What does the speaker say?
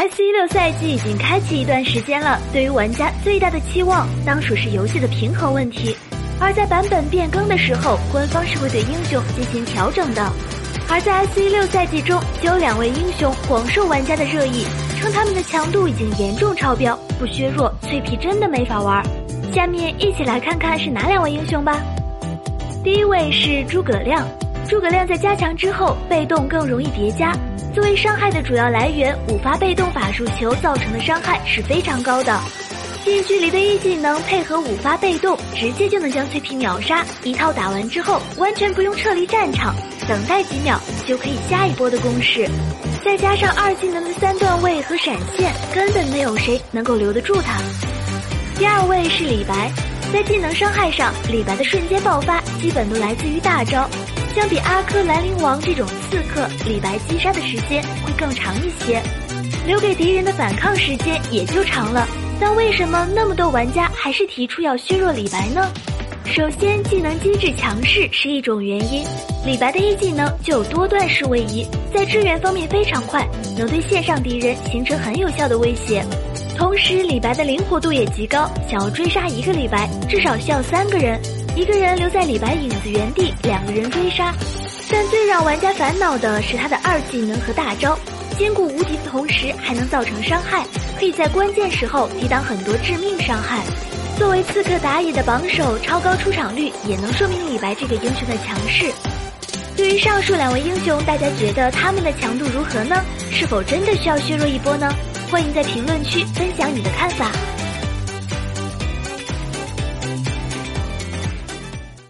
S 一六赛季已经开启一段时间了，对于玩家最大的期望当属是游戏的平衡问题。而在版本变更的时候，官方是会对英雄进行调整的。而在 S 一六赛季中，就有两位英雄广受玩家的热议，称他们的强度已经严重超标，不削弱脆皮真的没法玩。下面一起来看看是哪两位英雄吧。第一位是诸葛亮，诸葛亮在加强之后，被动更容易叠加。作为伤害的主要来源，五发被动法术球造成的伤害是非常高的。近距离的一技能配合五发被动，直接就能将脆皮秒杀。一套打完之后，完全不用撤离战场，等待几秒就可以下一波的攻势。再加上二技能的三段位和闪现，根本没有谁能够留得住他。第二位是李白，在技能伤害上，李白的瞬间爆发基本都来自于大招。相比阿珂兰陵王这种刺客，李白击杀的时间会更长一些，留给敌人的反抗时间也就长了。但为什么那么多玩家还是提出要削弱李白呢？首先，技能机制强势是一种原因。李白的一技能就有多段式位移，在支援方面非常快，能对线上敌人形成很有效的威胁。同时，李白的灵活度也极高，想要追杀一个李白，至少需要三个人。一个人留在李白影子原地，两个人追杀。但最让玩家烦恼的是他的二技能和大招，兼顾无敌的同时还能造成伤害，可以在关键时候抵挡很多致命伤害。作为刺客打野的榜首，超高出场率也能说明李白这个英雄的强势。对于上述两位英雄，大家觉得他们的强度如何呢？是否真的需要削弱一波呢？欢迎在评论区分享你的看法。